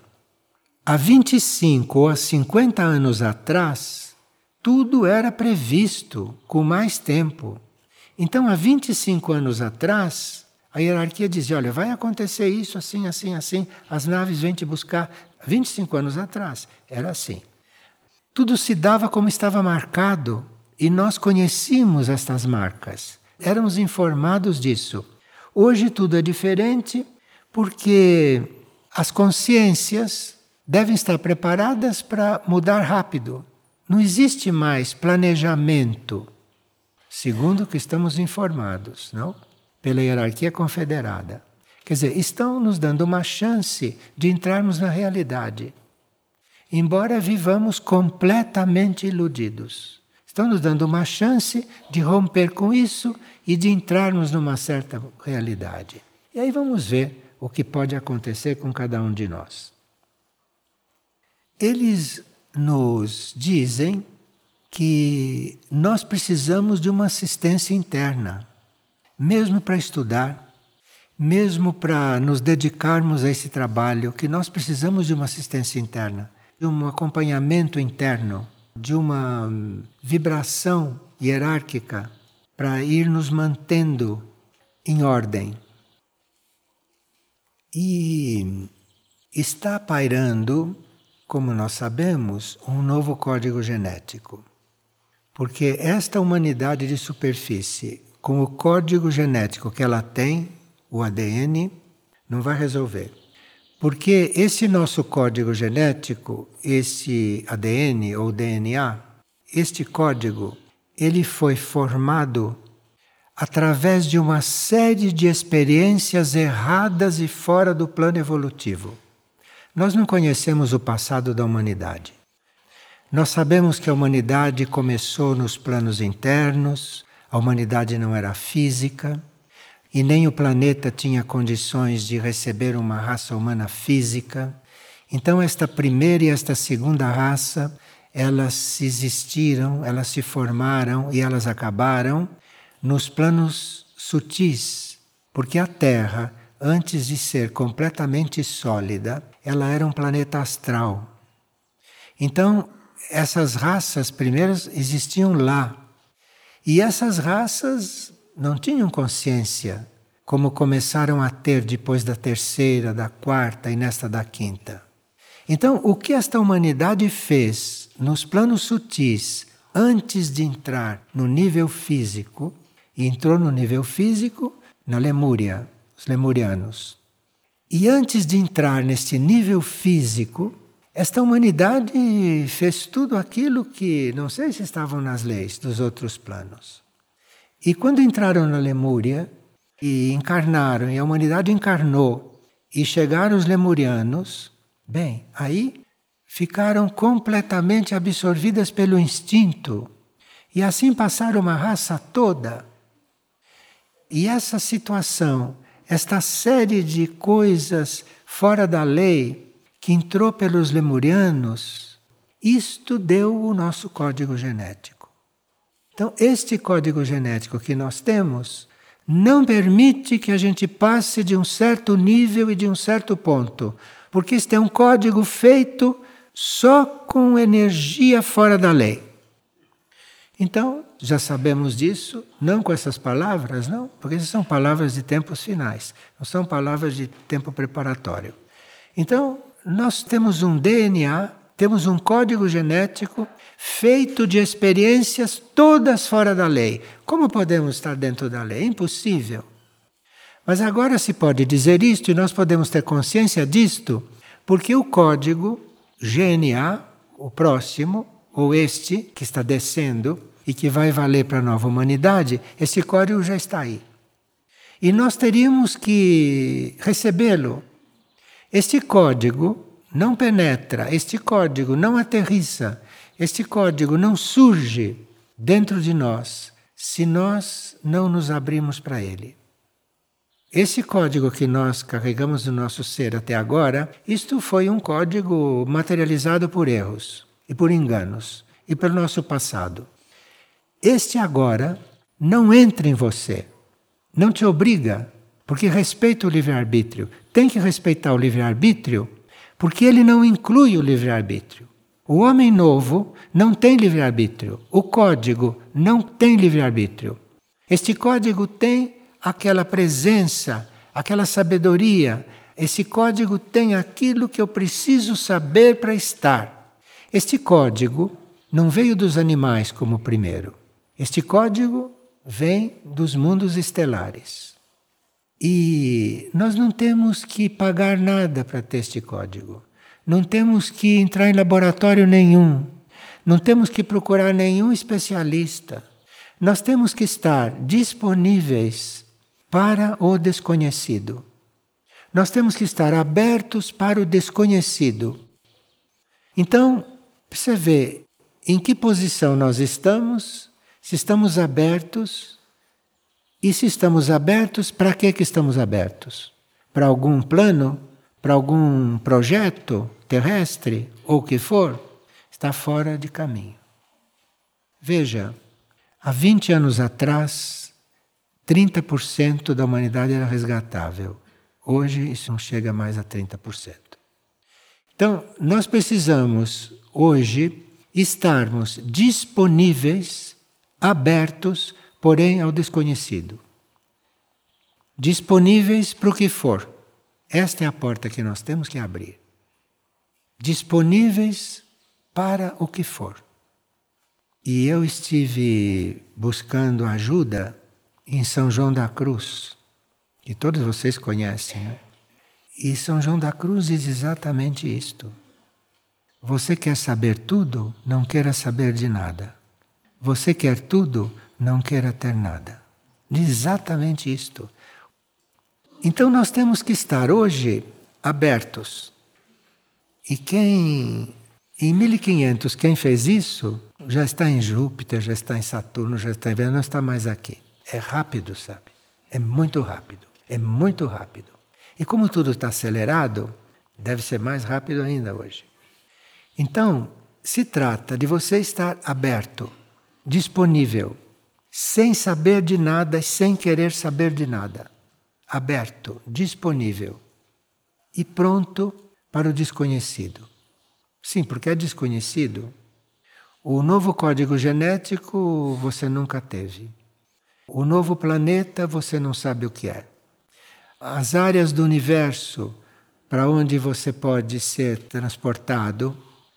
Há 25 ou há 50 anos atrás, tudo era previsto com mais tempo. Então, há 25 anos atrás, a hierarquia dizia: olha, vai acontecer isso, assim, assim, assim, as naves vêm te buscar. 25 anos atrás, era assim. Tudo se dava como estava marcado e nós conhecíamos estas marcas, éramos informados disso. Hoje tudo é diferente porque as consciências devem estar preparadas para mudar rápido. Não existe mais planejamento, segundo o que estamos informados, não? Pela hierarquia confederada. Quer dizer, estão nos dando uma chance de entrarmos na realidade. Embora vivamos completamente iludidos. Estão nos dando uma chance de romper com isso e de entrarmos numa certa realidade. E aí vamos ver o que pode acontecer com cada um de nós. Eles nos dizem que nós precisamos de uma assistência interna, mesmo para estudar, mesmo para nos dedicarmos a esse trabalho, que nós precisamos de uma assistência interna, de um acompanhamento interno, de uma vibração hierárquica para ir nos mantendo em ordem. E está pairando como nós sabemos, um novo código genético. Porque esta humanidade de superfície, com o código genético que ela tem, o ADN, não vai resolver. Porque esse nosso código genético, esse ADN ou DNA, este código, ele foi formado através de uma série de experiências erradas e fora do plano evolutivo. Nós não conhecemos o passado da humanidade. Nós sabemos que a humanidade começou nos planos internos, a humanidade não era física e nem o planeta tinha condições de receber uma raça humana física. Então, esta primeira e esta segunda raça elas existiram, elas se formaram e elas acabaram nos planos sutis, porque a Terra, antes de ser completamente sólida, ela era um planeta astral. Então, essas raças primeiras existiam lá. E essas raças não tinham consciência, como começaram a ter depois da terceira, da quarta e nesta da quinta. Então, o que esta humanidade fez nos planos sutis antes de entrar no nível físico, e entrou no nível físico na Lemúria, os lemurianos. E antes de entrar neste nível físico, esta humanidade fez tudo aquilo que não sei se estavam nas leis dos outros planos. E quando entraram na Lemúria e encarnaram, e a humanidade encarnou, e chegaram os lemurianos, bem, aí ficaram completamente absorvidas pelo instinto. E assim passaram uma raça toda. E essa situação, esta série de coisas fora da lei, que entrou pelos lemurianos, isto deu o nosso código genético. Então, este código genético que nós temos não permite que a gente passe de um certo nível e de um certo ponto, porque este é um código feito só com energia fora da lei. Então, já sabemos disso, não com essas palavras, não, porque essas são palavras de tempos finais, não são palavras de tempo preparatório. Então, nós temos um DNA, temos um código genético feito de experiências todas fora da lei. Como podemos estar dentro da lei? Impossível. Mas agora se pode dizer isto e nós podemos ter consciência disto, porque o código GNA, o próximo, ou este que está descendo e que vai valer para a nova humanidade, esse código já está aí. E nós teríamos que recebê-lo este código não penetra, este código não aterrissa, este código não surge dentro de nós se nós não nos abrimos para ele. Esse código que nós carregamos no nosso ser até agora, isto foi um código materializado por erros e por enganos e pelo nosso passado. Este agora não entra em você, não te obriga porque respeita o livre-arbítrio. Tem que respeitar o livre-arbítrio, porque ele não inclui o livre-arbítrio. O homem novo não tem livre-arbítrio. O código não tem livre-arbítrio. Este código tem aquela presença, aquela sabedoria. Esse código tem aquilo que eu preciso saber para estar. Este código não veio dos animais como primeiro. Este código vem dos mundos estelares. E nós não temos que pagar nada para ter este código. Não temos que entrar em laboratório nenhum. Não temos que procurar nenhum especialista. Nós temos que estar disponíveis para o desconhecido. Nós temos que estar abertos para o desconhecido. Então, você vê em que posição nós estamos, se estamos abertos e se estamos abertos, para que, que estamos abertos? Para algum plano? Para algum projeto terrestre? Ou o que for? Está fora de caminho. Veja, há 20 anos atrás, 30% da humanidade era resgatável. Hoje isso não chega mais a 30%. Então, nós precisamos hoje estarmos disponíveis, abertos porém ao desconhecido. Disponíveis para o que for. Esta é a porta que nós temos que abrir. Disponíveis para o que for. E eu estive buscando ajuda em São João da Cruz, que todos vocês conhecem. Né? E São João da Cruz diz exatamente isto. Você quer saber tudo, não queira saber de nada. Você quer tudo, não queira ter nada. Exatamente isto. Então nós temos que estar hoje abertos. E quem, em 1500, quem fez isso, já está em Júpiter, já está em Saturno, já está em Vênus, não está mais aqui. É rápido, sabe? É muito rápido. É muito rápido. E como tudo está acelerado, deve ser mais rápido ainda hoje. Então, se trata de você estar aberto, disponível, sem saber de nada e sem querer saber de nada. Aberto, disponível e pronto para o desconhecido. Sim, porque é desconhecido. O novo código genético você nunca teve. O novo planeta você não sabe o que é. As áreas do universo para onde você pode ser transportado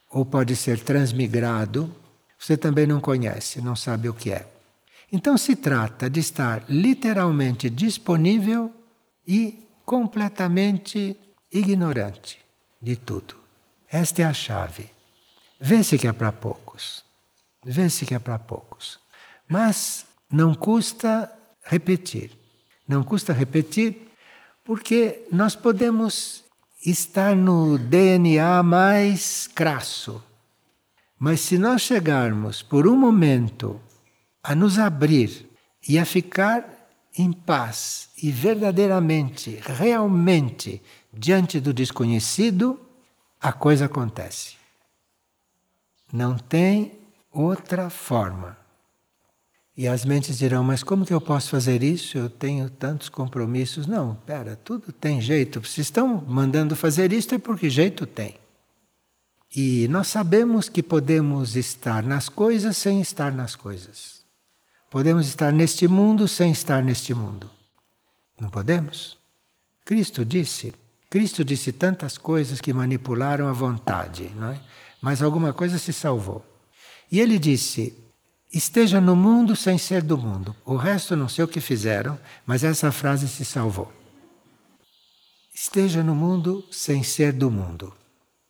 ou pode ser transmigrado, você também não conhece, não sabe o que é. Então se trata de estar literalmente disponível e completamente ignorante de tudo. Esta é a chave. Vê-se que é para poucos. Vê-se que é para poucos. Mas não custa repetir. Não custa repetir porque nós podemos está no DNA mais crasso. Mas se nós chegarmos por um momento a nos abrir e a ficar em paz e verdadeiramente, realmente diante do desconhecido, a coisa acontece. Não tem outra forma. E as mentes dirão: Mas como que eu posso fazer isso? Eu tenho tantos compromissos. Não, pera, tudo tem jeito. Se estão mandando fazer isso, é porque jeito tem. E nós sabemos que podemos estar nas coisas sem estar nas coisas. Podemos estar neste mundo sem estar neste mundo. Não podemos? Cristo disse. Cristo disse tantas coisas que manipularam a vontade, não é? mas alguma coisa se salvou. E ele disse: Esteja no mundo sem ser do mundo. O resto não sei o que fizeram, mas essa frase se salvou. Esteja no mundo sem ser do mundo.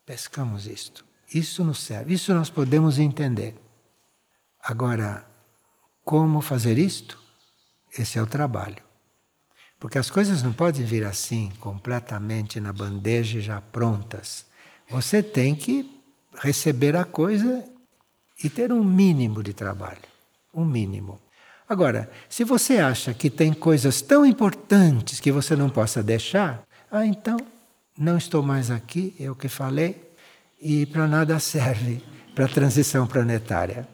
Pescamos isto. Isso nos serve, isso nós podemos entender. Agora, como fazer isto? Esse é o trabalho. Porque as coisas não podem vir assim, completamente na bandeja já prontas. Você tem que receber a coisa e ter um mínimo de trabalho. Um mínimo. Agora, se você acha que tem coisas tão importantes que você não possa deixar, ah, então não estou mais aqui, é o que falei, e para nada serve para a transição planetária.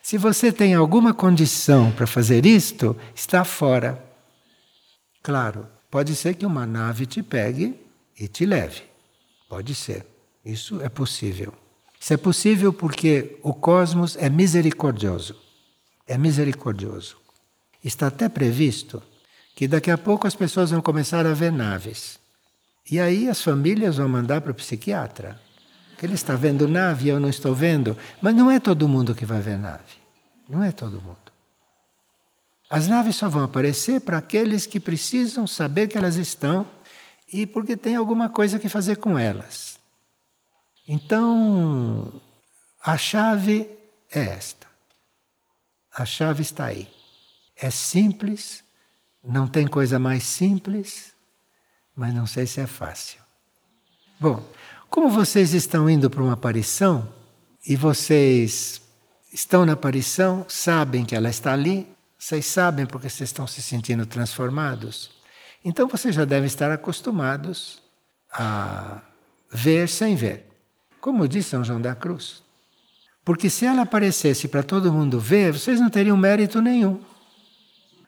Se você tem alguma condição para fazer isto, está fora. Claro, pode ser que uma nave te pegue e te leve. Pode ser. Isso é possível. Isso é possível porque o cosmos é misericordioso. É misericordioso. Está até previsto que daqui a pouco as pessoas vão começar a ver naves. E aí as famílias vão mandar para o psiquiatra. Que ele está vendo nave eu não estou vendo. Mas não é todo mundo que vai ver nave. Não é todo mundo. As naves só vão aparecer para aqueles que precisam saber que elas estão e porque tem alguma coisa que fazer com elas. Então, a chave é esta. A chave está aí. É simples, não tem coisa mais simples, mas não sei se é fácil. Bom, como vocês estão indo para uma aparição e vocês estão na aparição, sabem que ela está ali, vocês sabem porque vocês estão se sentindo transformados, então vocês já devem estar acostumados a ver sem ver como diz São João da Cruz. Porque se ela aparecesse para todo mundo ver, vocês não teriam mérito nenhum.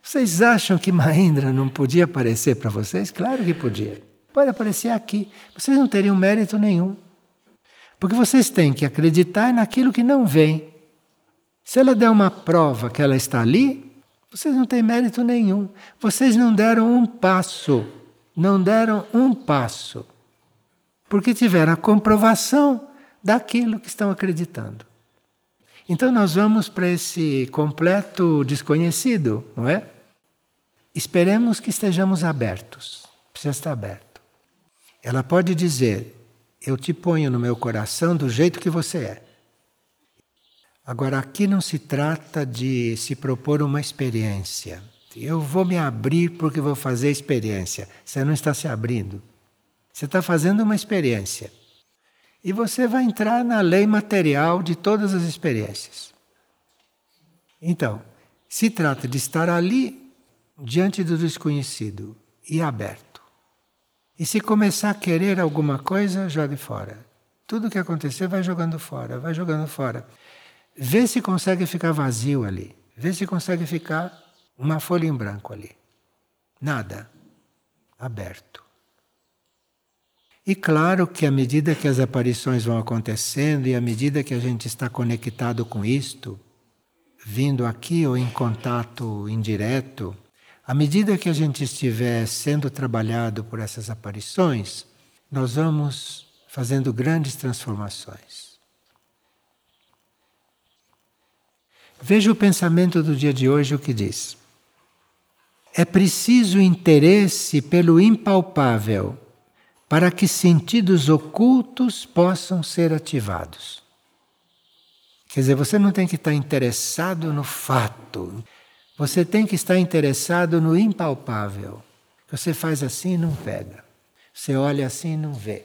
Vocês acham que Mahindra não podia aparecer para vocês? Claro que podia. Pode aparecer aqui. Vocês não teriam mérito nenhum. Porque vocês têm que acreditar naquilo que não vem. Se ela der uma prova que ela está ali, vocês não têm mérito nenhum. Vocês não deram um passo. Não deram um passo porque tiveram a comprovação daquilo que estão acreditando. Então nós vamos para esse completo desconhecido, não é? Esperemos que estejamos abertos. Precisa estar aberto. Ela pode dizer: Eu te ponho no meu coração do jeito que você é. Agora, aqui não se trata de se propor uma experiência. Eu vou me abrir porque vou fazer experiência. Você não está se abrindo. Você está fazendo uma experiência. E você vai entrar na lei material de todas as experiências. Então, se trata de estar ali, diante do desconhecido e aberto. E se começar a querer alguma coisa, jogue fora. Tudo que acontecer vai jogando fora, vai jogando fora. Vê se consegue ficar vazio ali. Vê se consegue ficar uma folha em branco ali. Nada. Aberto. E claro que à medida que as aparições vão acontecendo e à medida que a gente está conectado com isto, vindo aqui ou em contato indireto, à medida que a gente estiver sendo trabalhado por essas aparições, nós vamos fazendo grandes transformações. Veja o pensamento do dia de hoje o que diz. É preciso interesse pelo impalpável para que sentidos ocultos possam ser ativados. Quer dizer, você não tem que estar interessado no fato, você tem que estar interessado no impalpável. Você faz assim e não pega, você olha assim e não vê.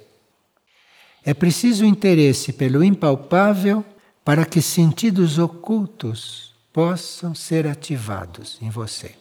É preciso interesse pelo impalpável para que sentidos ocultos possam ser ativados em você.